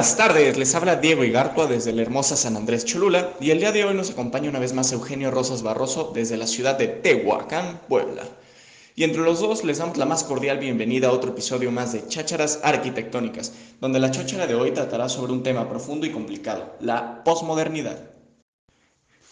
buenas tardes, les habla Diego Igartua desde la hermosa San Andrés Cholula y el día de hoy nos acompaña una vez más Eugenio Rosas Barroso desde la ciudad de Tehuacán, Puebla. Y entre los dos les damos la más cordial bienvenida a otro episodio más de Chácharas Arquitectónicas, donde la cháchara de hoy tratará sobre un tema profundo y complicado, la posmodernidad.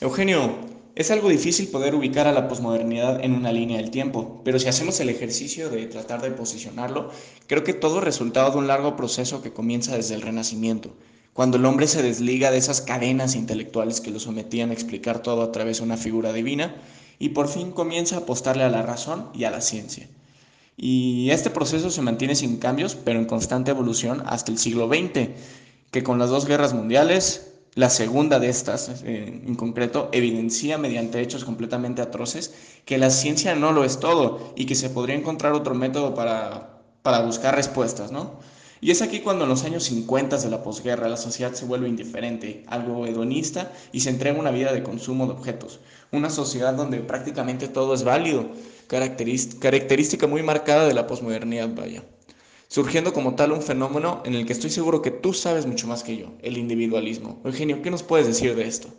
Eugenio, es algo difícil poder ubicar a la posmodernidad en una línea del tiempo, pero si hacemos el ejercicio de tratar de posicionarlo, creo que todo es resultado de un largo proceso que comienza desde el Renacimiento, cuando el hombre se desliga de esas cadenas intelectuales que lo sometían a explicar todo a través de una figura divina y por fin comienza a apostarle a la razón y a la ciencia. Y este proceso se mantiene sin cambios, pero en constante evolución hasta el siglo XX, que con las dos guerras mundiales, la segunda de estas, eh, en concreto, evidencia mediante hechos completamente atroces que la ciencia no lo es todo y que se podría encontrar otro método para, para buscar respuestas, ¿no? Y es aquí cuando en los años 50 de la posguerra la sociedad se vuelve indiferente, algo hedonista y se entrega una vida de consumo de objetos. Una sociedad donde prácticamente todo es válido, característica muy marcada de la posmodernidad, vaya surgiendo como tal un fenómeno en el que estoy seguro que tú sabes mucho más que yo, el individualismo. Eugenio, ¿qué nos puedes decir de esto?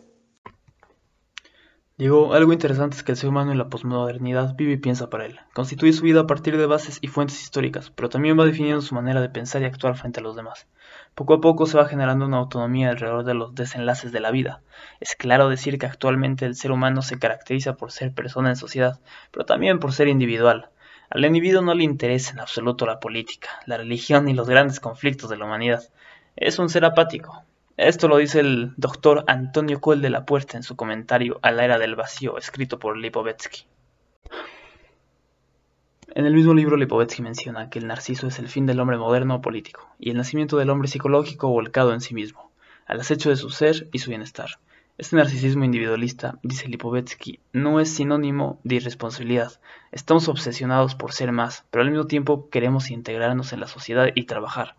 Digo, algo interesante es que el ser humano en la posmodernidad vive y piensa para él. Constituye su vida a partir de bases y fuentes históricas, pero también va definiendo su manera de pensar y actuar frente a los demás. Poco a poco se va generando una autonomía alrededor de los desenlaces de la vida. Es claro decir que actualmente el ser humano se caracteriza por ser persona en sociedad, pero también por ser individual. Al individuo no le interesa en absoluto la política, la religión ni los grandes conflictos de la humanidad. Es un ser apático. Esto lo dice el doctor Antonio Coel de la Puerta en su comentario a la era del vacío, escrito por Lipovetsky. En el mismo libro Lipovetsky menciona que el narciso es el fin del hombre moderno político, y el nacimiento del hombre psicológico volcado en sí mismo, al acecho de su ser y su bienestar. Este narcisismo individualista, dice Lipovetsky, no es sinónimo de irresponsabilidad. Estamos obsesionados por ser más, pero al mismo tiempo queremos integrarnos en la sociedad y trabajar.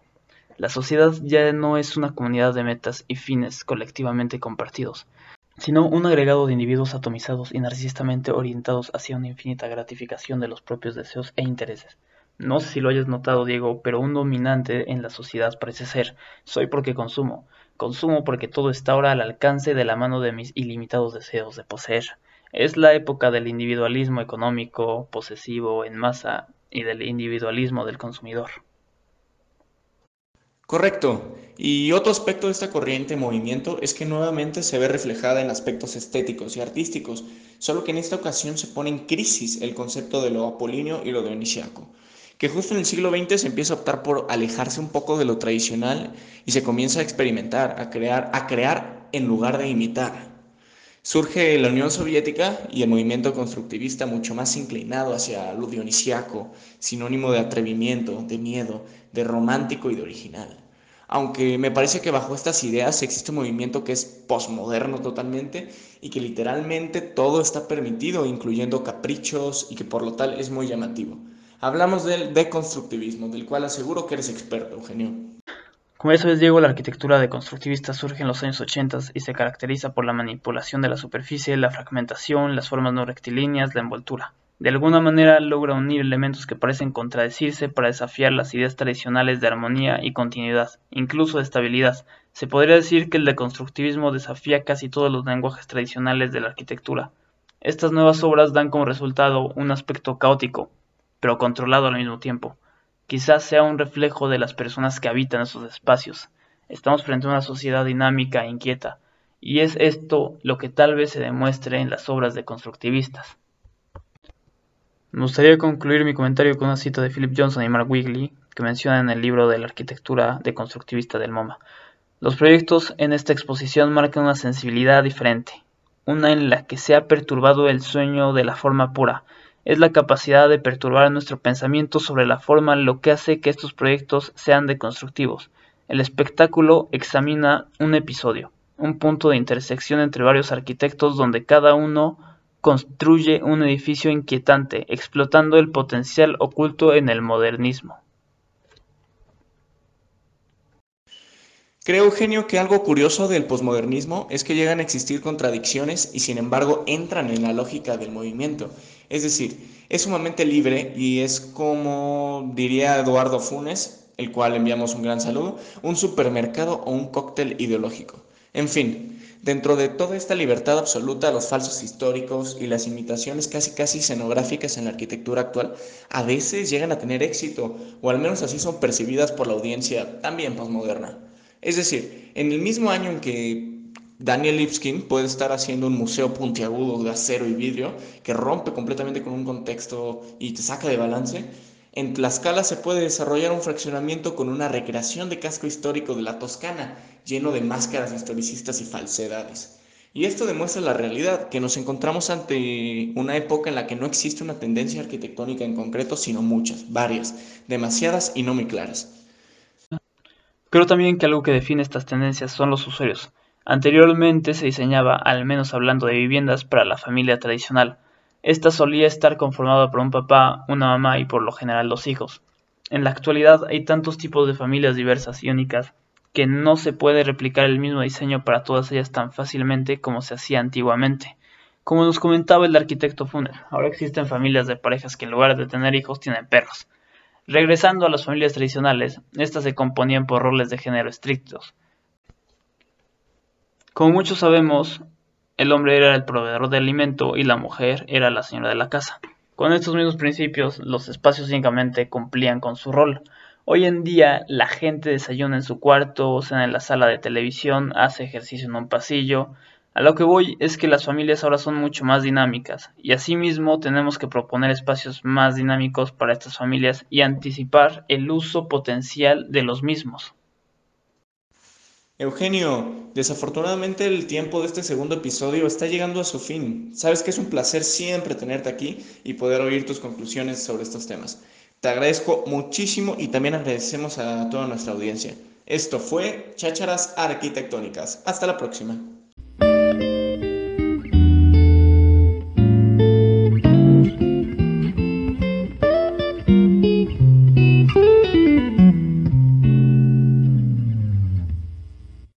La sociedad ya no es una comunidad de metas y fines colectivamente compartidos, sino un agregado de individuos atomizados y narcisistamente orientados hacia una infinita gratificación de los propios deseos e intereses. No sé si lo hayas notado, Diego, pero un dominante en la sociedad parece ser soy porque consumo, Consumo porque todo está ahora al alcance de la mano de mis ilimitados deseos de poseer. Es la época del individualismo económico, posesivo, en masa, y del individualismo del consumidor. Correcto. Y otro aspecto de esta corriente movimiento es que nuevamente se ve reflejada en aspectos estéticos y artísticos, solo que en esta ocasión se pone en crisis el concepto de lo apolíneo y lo dionisiaco que justo en el siglo XX se empieza a optar por alejarse un poco de lo tradicional y se comienza a experimentar, a crear, a crear en lugar de imitar. Surge la Unión Soviética y el movimiento constructivista mucho más inclinado hacia lo dionisiaco, sinónimo de atrevimiento, de miedo, de romántico y de original. Aunque me parece que bajo estas ideas existe un movimiento que es posmoderno totalmente y que literalmente todo está permitido, incluyendo caprichos y que por lo tal es muy llamativo. Hablamos del deconstructivismo, del cual aseguro que eres experto, Eugenio. Como eso es Diego, la arquitectura deconstructivista surge en los años 80 y se caracteriza por la manipulación de la superficie, la fragmentación, las formas no rectilíneas, la envoltura. De alguna manera logra unir elementos que parecen contradecirse para desafiar las ideas tradicionales de armonía y continuidad, incluso de estabilidad. Se podría decir que el deconstructivismo desafía casi todos los lenguajes tradicionales de la arquitectura. Estas nuevas obras dan como resultado un aspecto caótico, pero controlado al mismo tiempo. Quizás sea un reflejo de las personas que habitan esos espacios. Estamos frente a una sociedad dinámica e inquieta, y es esto lo que tal vez se demuestre en las obras de constructivistas. Me gustaría concluir mi comentario con una cita de Philip Johnson y Mark Wigley, que mencionan en el libro de la arquitectura deconstructivista del MoMA. Los proyectos en esta exposición marcan una sensibilidad diferente, una en la que se ha perturbado el sueño de la forma pura, es la capacidad de perturbar nuestro pensamiento sobre la forma lo que hace que estos proyectos sean deconstructivos. El espectáculo examina un episodio, un punto de intersección entre varios arquitectos donde cada uno construye un edificio inquietante, explotando el potencial oculto en el modernismo. Creo, Eugenio, que algo curioso del posmodernismo es que llegan a existir contradicciones y sin embargo entran en la lógica del movimiento. Es decir, es sumamente libre y es como diría Eduardo Funes, el cual enviamos un gran saludo, un supermercado o un cóctel ideológico. En fin, dentro de toda esta libertad absoluta, los falsos históricos y las imitaciones casi casi escenográficas en la arquitectura actual a veces llegan a tener éxito, o al menos así son percibidas por la audiencia también postmoderna. Es decir, en el mismo año en que Daniel Lipskin puede estar haciendo un museo puntiagudo de acero y vidrio que rompe completamente con un contexto y te saca de balance, en Tlaxcala se puede desarrollar un fraccionamiento con una recreación de casco histórico de la Toscana, lleno de máscaras historicistas y falsedades. Y esto demuestra la realidad, que nos encontramos ante una época en la que no existe una tendencia arquitectónica en concreto, sino muchas, varias, demasiadas y no muy claras. Creo también que algo que define estas tendencias son los usuarios. Anteriormente se diseñaba, al menos hablando de viviendas, para la familia tradicional, esta solía estar conformada por un papá, una mamá y por lo general dos hijos. En la actualidad hay tantos tipos de familias diversas y únicas que no se puede replicar el mismo diseño para todas ellas tan fácilmente como se hacía antiguamente. Como nos comentaba el arquitecto Funer, ahora existen familias de parejas que en lugar de tener hijos tienen perros. Regresando a las familias tradicionales, estas se componían por roles de género estrictos. Como muchos sabemos, el hombre era el proveedor de alimento y la mujer era la señora de la casa. Con estos mismos principios, los espacios únicamente cumplían con su rol. Hoy en día la gente desayuna en su cuarto, cena en la sala de televisión, hace ejercicio en un pasillo. A lo que voy es que las familias ahora son mucho más dinámicas y asimismo tenemos que proponer espacios más dinámicos para estas familias y anticipar el uso potencial de los mismos. Eugenio, desafortunadamente el tiempo de este segundo episodio está llegando a su fin. Sabes que es un placer siempre tenerte aquí y poder oír tus conclusiones sobre estos temas. Te agradezco muchísimo y también agradecemos a toda nuestra audiencia. Esto fue Chácharas Arquitectónicas. Hasta la próxima.